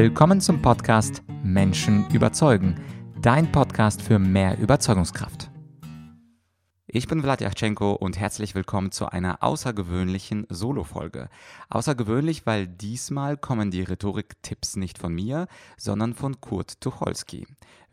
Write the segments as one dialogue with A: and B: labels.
A: Willkommen zum Podcast Menschen überzeugen, dein Podcast für mehr Überzeugungskraft. Ich bin Vlad Yachtschenko und herzlich willkommen zu einer außergewöhnlichen Solo-Folge. Außergewöhnlich, weil diesmal kommen die Rhetorik-Tipps nicht von mir, sondern von Kurt Tucholsky.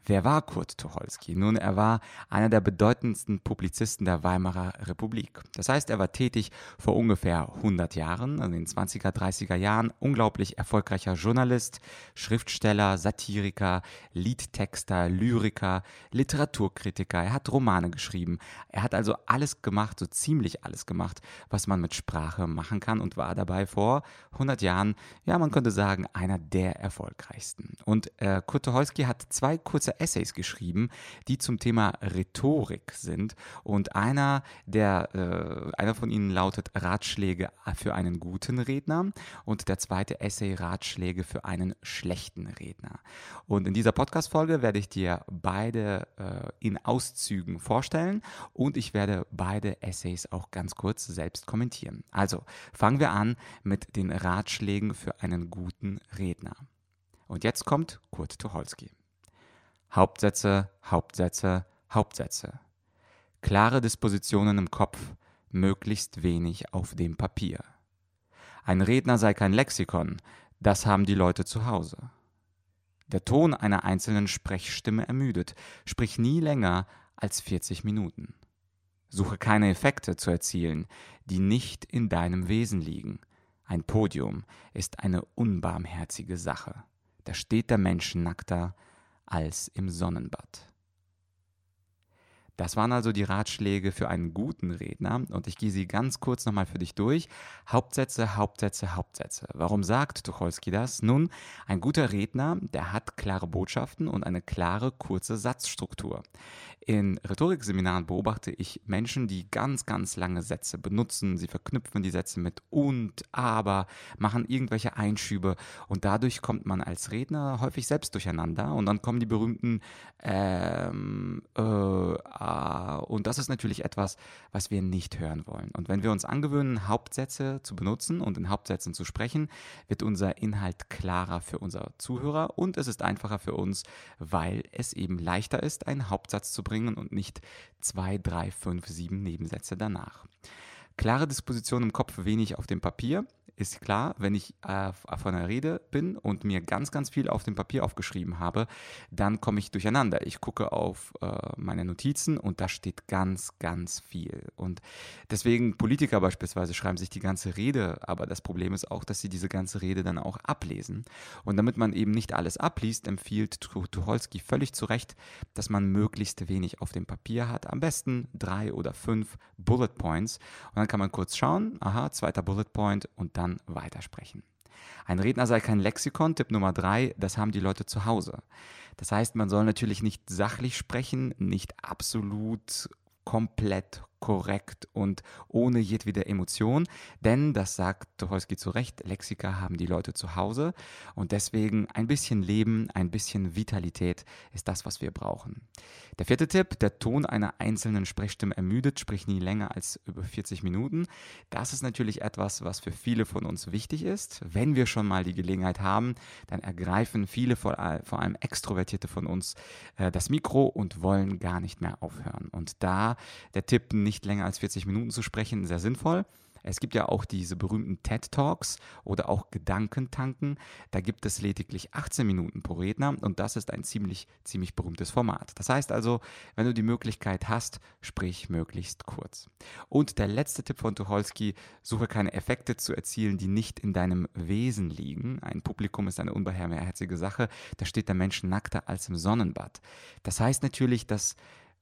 A: Wer war Kurt Tucholsky? Nun, er war einer der bedeutendsten Publizisten der Weimarer Republik. Das heißt, er war tätig vor ungefähr 100 Jahren, in den 20er, 30er Jahren, unglaublich erfolgreicher Journalist, Schriftsteller, Satiriker, Liedtexter, Lyriker, Literaturkritiker. Er hat Romane geschrieben. Er hat also alles gemacht, so ziemlich alles gemacht, was man mit Sprache machen kann und war dabei vor 100 Jahren, ja, man könnte sagen, einer der erfolgreichsten. Und äh, Kurt Tucholsky hat zwei kurze Essays geschrieben, die zum Thema Rhetorik sind. Und einer, der, äh, einer von ihnen lautet Ratschläge für einen guten Redner und der zweite Essay Ratschläge für einen schlechten Redner. Und in dieser Podcast-Folge werde ich dir beide äh, in Auszügen vorstellen und ich werde beide Essays auch ganz kurz selbst kommentieren. Also fangen wir an mit den Ratschlägen für einen guten Redner. Und jetzt kommt Kurt Tucholsky. Hauptsätze, Hauptsätze, Hauptsätze. Klare Dispositionen im Kopf, möglichst wenig auf dem Papier. Ein Redner sei kein Lexikon, das haben die Leute zu Hause. Der Ton einer einzelnen Sprechstimme ermüdet, sprich nie länger als 40 Minuten. Suche keine Effekte zu erzielen, die nicht in deinem Wesen liegen. Ein Podium ist eine unbarmherzige Sache. Da steht der Mensch nackter als im Sonnenbad. Das waren also die Ratschläge für einen guten Redner und ich gehe sie ganz kurz nochmal für dich durch. Hauptsätze, Hauptsätze, Hauptsätze. Warum sagt Tucholsky das? Nun, ein guter Redner, der hat klare Botschaften und eine klare, kurze Satzstruktur. In Rhetorikseminaren beobachte ich Menschen, die ganz, ganz lange Sätze benutzen. Sie verknüpfen die Sätze mit und, aber, machen irgendwelche Einschübe und dadurch kommt man als Redner häufig selbst durcheinander und dann kommen die berühmten ähm, äh, und das ist natürlich etwas, was wir nicht hören wollen. Und wenn wir uns angewöhnen, Hauptsätze zu benutzen und in Hauptsätzen zu sprechen, wird unser Inhalt klarer für unser Zuhörer und es ist einfacher für uns, weil es eben leichter ist, einen Hauptsatz zu bringen und nicht zwei, drei, fünf, sieben Nebensätze danach. Klare Disposition im Kopf, wenig auf dem Papier ist klar, wenn ich äh, von einer Rede bin und mir ganz, ganz viel auf dem Papier aufgeschrieben habe, dann komme ich durcheinander. Ich gucke auf äh, meine Notizen und da steht ganz, ganz viel. Und deswegen Politiker beispielsweise schreiben sich die ganze Rede, aber das Problem ist auch, dass sie diese ganze Rede dann auch ablesen. Und damit man eben nicht alles abliest, empfiehlt Tucholsky völlig zu Recht, dass man möglichst wenig auf dem Papier hat. Am besten drei oder fünf Bullet Points. Und dann kann man kurz schauen, aha, zweiter Bullet Point und dann dann weitersprechen. Ein Redner sei kein Lexikon. Tipp Nummer drei, das haben die Leute zu Hause. Das heißt, man soll natürlich nicht sachlich sprechen, nicht absolut komplett korrekt und ohne jedwede Emotion, denn das sagt Tucholsky zu Recht, Lexika haben die Leute zu Hause und deswegen ein bisschen Leben, ein bisschen Vitalität ist das, was wir brauchen. Der vierte Tipp, der Ton einer einzelnen Sprechstimme ermüdet, sprich nie länger als über 40 Minuten. Das ist natürlich etwas, was für viele von uns wichtig ist. Wenn wir schon mal die Gelegenheit haben, dann ergreifen viele, vor, allem Extrovertierte von uns, äh, das Mikro und wollen gar nicht mehr aufhören. Und da der Tipp, nicht länger als 40 Minuten zu sprechen, sehr sinnvoll. Es gibt ja auch diese berühmten TED Talks oder auch Gedankentanken. Da gibt es lediglich 18 Minuten pro Redner und das ist ein ziemlich, ziemlich berühmtes Format. Das heißt also, wenn du die Möglichkeit hast, sprich möglichst kurz. Und der letzte Tipp von Tucholsky, suche keine Effekte zu erzielen, die nicht in deinem Wesen liegen. Ein Publikum ist eine unbeherrschige Sache. Da steht der Mensch nackter als im Sonnenbad. Das heißt natürlich, dass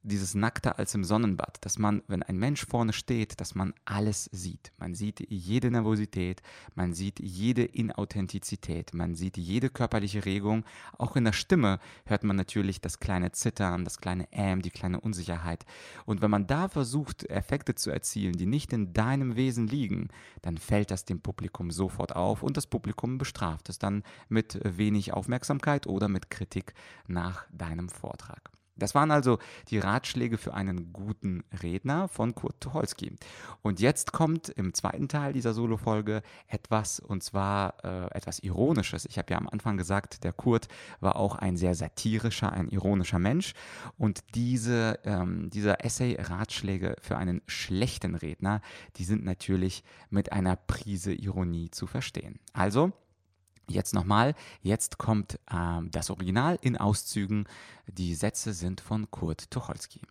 A: dieses Nackte als im Sonnenbad, dass man, wenn ein Mensch vorne steht, dass man alles sieht. Man sieht jede Nervosität, man sieht jede Inauthentizität, man sieht jede körperliche Regung. Auch in der Stimme hört man natürlich das kleine Zittern, das kleine Ähm, die kleine Unsicherheit. Und wenn man da versucht, Effekte zu erzielen, die nicht in deinem Wesen liegen, dann fällt das dem Publikum sofort auf und das Publikum bestraft es dann mit wenig Aufmerksamkeit oder mit Kritik nach deinem Vortrag. Das waren also die Ratschläge für einen guten Redner von Kurt Tucholsky. Und jetzt kommt im zweiten Teil dieser Solo-Folge etwas, und zwar äh, etwas Ironisches. Ich habe ja am Anfang gesagt, der Kurt war auch ein sehr satirischer, ein ironischer Mensch. Und diese, ähm, dieser Essay Ratschläge für einen schlechten Redner, die sind natürlich mit einer Prise Ironie zu verstehen. Also, Jetzt nochmal, jetzt kommt äh, das Original in Auszügen. Die Sätze sind von Kurt Tucholsky.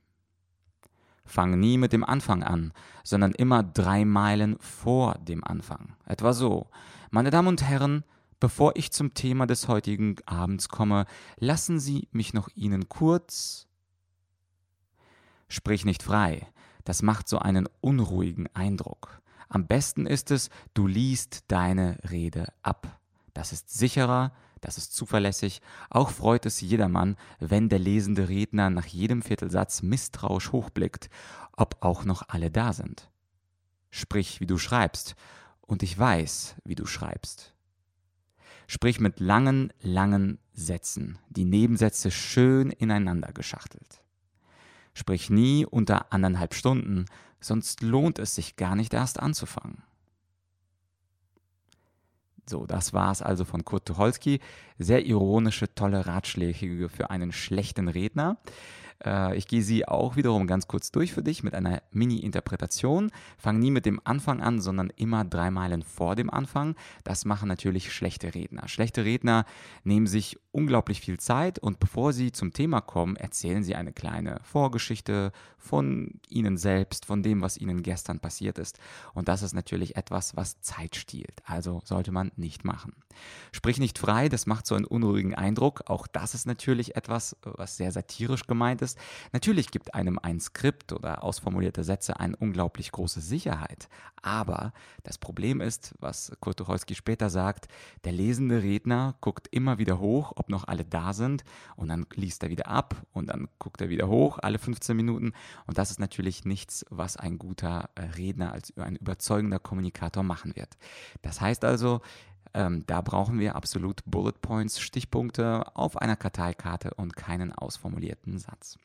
A: Fang nie mit dem Anfang an, sondern immer drei Meilen vor dem Anfang. Etwa so. Meine Damen und Herren, bevor ich zum Thema des heutigen Abends komme, lassen Sie mich noch Ihnen kurz. Sprich nicht frei, das macht so einen unruhigen Eindruck. Am besten ist es, du liest deine Rede ab. Das ist sicherer, das ist zuverlässig. Auch freut es jedermann, wenn der lesende Redner nach jedem Viertelsatz misstrauisch hochblickt, ob auch noch alle da sind. Sprich, wie du schreibst, und ich weiß, wie du schreibst. Sprich mit langen, langen Sätzen, die Nebensätze schön ineinander geschachtelt. Sprich nie unter anderthalb Stunden, sonst lohnt es sich gar nicht erst anzufangen. So, das war es also von Kurt Tucholsky. Sehr ironische, tolle Ratschläge für einen schlechten Redner. Äh, ich gehe sie auch wiederum ganz kurz durch für dich mit einer Mini-Interpretation. Fang nie mit dem Anfang an, sondern immer drei Meilen vor dem Anfang. Das machen natürlich schlechte Redner. Schlechte Redner nehmen sich unglaublich viel Zeit und bevor sie zum Thema kommen, erzählen sie eine kleine Vorgeschichte von ihnen selbst, von dem, was ihnen gestern passiert ist. Und das ist natürlich etwas, was Zeit stiehlt. Also sollte man nicht machen. Sprich nicht frei, das macht so einen unruhigen Eindruck. Auch das ist natürlich etwas, was sehr satirisch gemeint ist ist, natürlich gibt einem ein Skript oder ausformulierte Sätze eine unglaublich große Sicherheit. Aber das Problem ist, was Kurt Tucholsky später sagt, der lesende Redner guckt immer wieder hoch, ob noch alle da sind und dann liest er wieder ab und dann guckt er wieder hoch, alle 15 Minuten. Und das ist natürlich nichts, was ein guter äh, Redner als ein überzeugender Kommunikator machen wird. Das heißt also, ähm, da brauchen wir absolut Bullet Points, Stichpunkte auf einer Karteikarte und keinen ausformulierten Satz.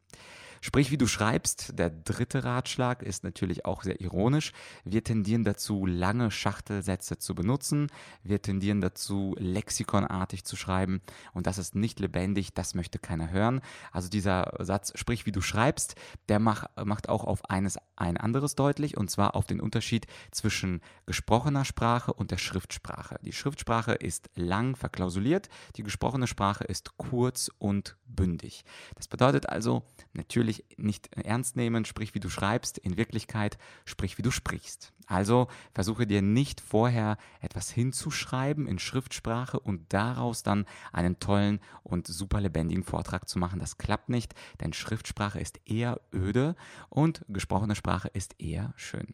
A: Sprich, wie du schreibst, der dritte Ratschlag ist natürlich auch sehr ironisch. Wir tendieren dazu, lange Schachtelsätze zu benutzen. Wir tendieren dazu, lexikonartig zu schreiben. Und das ist nicht lebendig, das möchte keiner hören. Also dieser Satz, sprich, wie du schreibst, der mach, macht auch auf eines ein anderes deutlich, und zwar auf den Unterschied zwischen gesprochener Sprache und der Schriftsprache. Die Schriftsprache ist lang verklausuliert, die gesprochene Sprache ist kurz und bündig. Das bedeutet also natürlich, natürlich nicht ernst nehmen, sprich wie du schreibst, in Wirklichkeit sprich wie du sprichst. Also versuche dir nicht vorher etwas hinzuschreiben in Schriftsprache und daraus dann einen tollen und super lebendigen Vortrag zu machen. Das klappt nicht, denn Schriftsprache ist eher öde und gesprochene Sprache ist eher schön.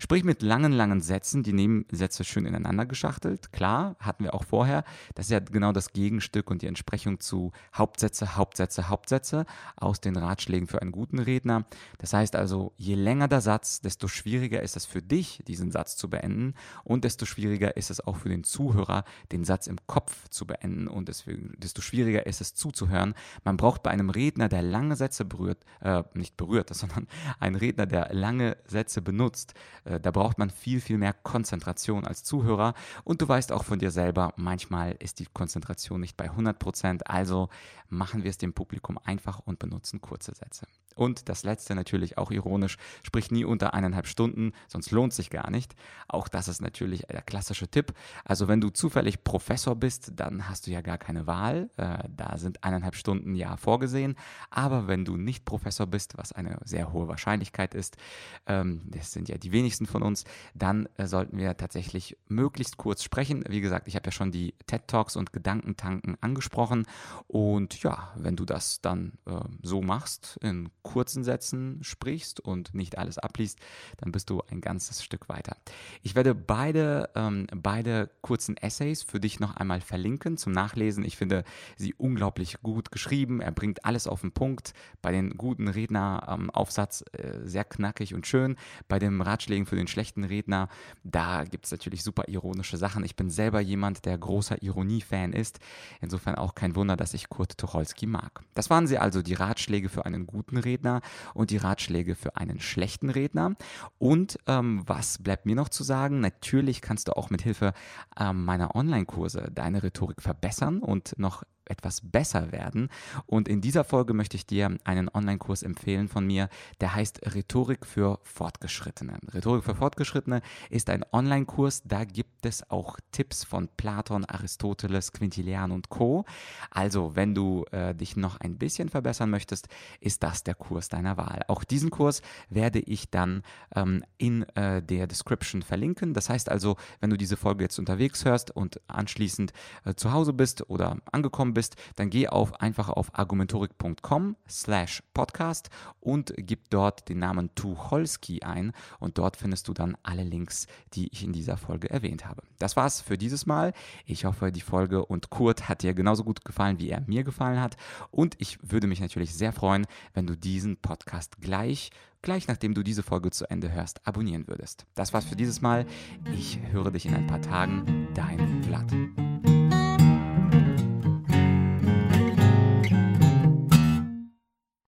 A: Sprich mit langen, langen Sätzen, die Nebensätze schön ineinander geschachtelt. Klar, hatten wir auch vorher. Das ist ja genau das Gegenstück und die Entsprechung zu Hauptsätze, Hauptsätze, Hauptsätze aus den Ratschlägen für einen guten Redner. Das heißt also, je länger der Satz, desto schwieriger ist es für dich, diesen Satz zu beenden und desto schwieriger ist es auch für den Zuhörer, den Satz im Kopf zu beenden und desto schwieriger ist es zuzuhören. Man braucht bei einem Redner, der lange Sätze berührt, äh, nicht berührt, sondern ein Redner, der lange Sätze benutzt, da braucht man viel, viel mehr Konzentration als Zuhörer. Und du weißt auch von dir selber, manchmal ist die Konzentration nicht bei 100 Prozent. Also machen wir es dem Publikum einfach und benutzen kurze Sätze. Und das letzte natürlich auch ironisch, sprich nie unter eineinhalb Stunden, sonst lohnt sich gar nicht. Auch das ist natürlich der klassische Tipp. Also wenn du zufällig Professor bist, dann hast du ja gar keine Wahl. Äh, da sind eineinhalb Stunden ja vorgesehen. Aber wenn du nicht Professor bist, was eine sehr hohe Wahrscheinlichkeit ist, ähm, das sind ja die wenigsten von uns, dann äh, sollten wir tatsächlich möglichst kurz sprechen. Wie gesagt, ich habe ja schon die TED Talks und Gedankentanken angesprochen. Und ja, wenn du das dann äh, so machst, in kurzen Sätzen sprichst und nicht alles abliest, dann bist du ein ganzes Stück weiter. Ich werde beide, ähm, beide kurzen Essays für dich noch einmal verlinken zum Nachlesen. Ich finde sie unglaublich gut geschrieben. Er bringt alles auf den Punkt. Bei den guten Redneraufsatz ähm, äh, sehr knackig und schön. Bei den Ratschlägen für den schlechten Redner, da gibt es natürlich super ironische Sachen. Ich bin selber jemand, der großer Ironie-Fan ist. Insofern auch kein Wunder, dass ich Kurt Tucholsky mag. Das waren sie also, die Ratschläge für einen guten Redner und die Ratschläge für einen schlechten Redner. Und ähm, was bleibt mir noch zu sagen? Natürlich kannst du auch mit Hilfe ähm, meiner Online-Kurse deine Rhetorik verbessern und noch etwas besser werden. Und in dieser Folge möchte ich dir einen Online-Kurs empfehlen von mir, der heißt Rhetorik für Fortgeschrittene. Rhetorik für Fortgeschrittene ist ein Online-Kurs, da gibt es auch Tipps von Platon, Aristoteles, Quintilian und Co. Also, wenn du äh, dich noch ein bisschen verbessern möchtest, ist das der Kurs deiner Wahl. Auch diesen Kurs werde ich dann ähm, in äh, der Description verlinken. Das heißt also, wenn du diese Folge jetzt unterwegs hörst und anschließend äh, zu Hause bist oder angekommen bist, bist, dann geh auf, einfach auf argumentorik.com slash podcast und gib dort den Namen Tucholsky ein und dort findest du dann alle Links, die ich in dieser Folge erwähnt habe. Das war's für dieses Mal. Ich hoffe, die Folge und Kurt hat dir genauso gut gefallen, wie er mir gefallen hat und ich würde mich natürlich sehr freuen, wenn du diesen Podcast gleich gleich nachdem du diese Folge zu Ende hörst, abonnieren würdest. Das war's für dieses Mal. Ich höre dich in ein paar Tagen. Dein Vlad.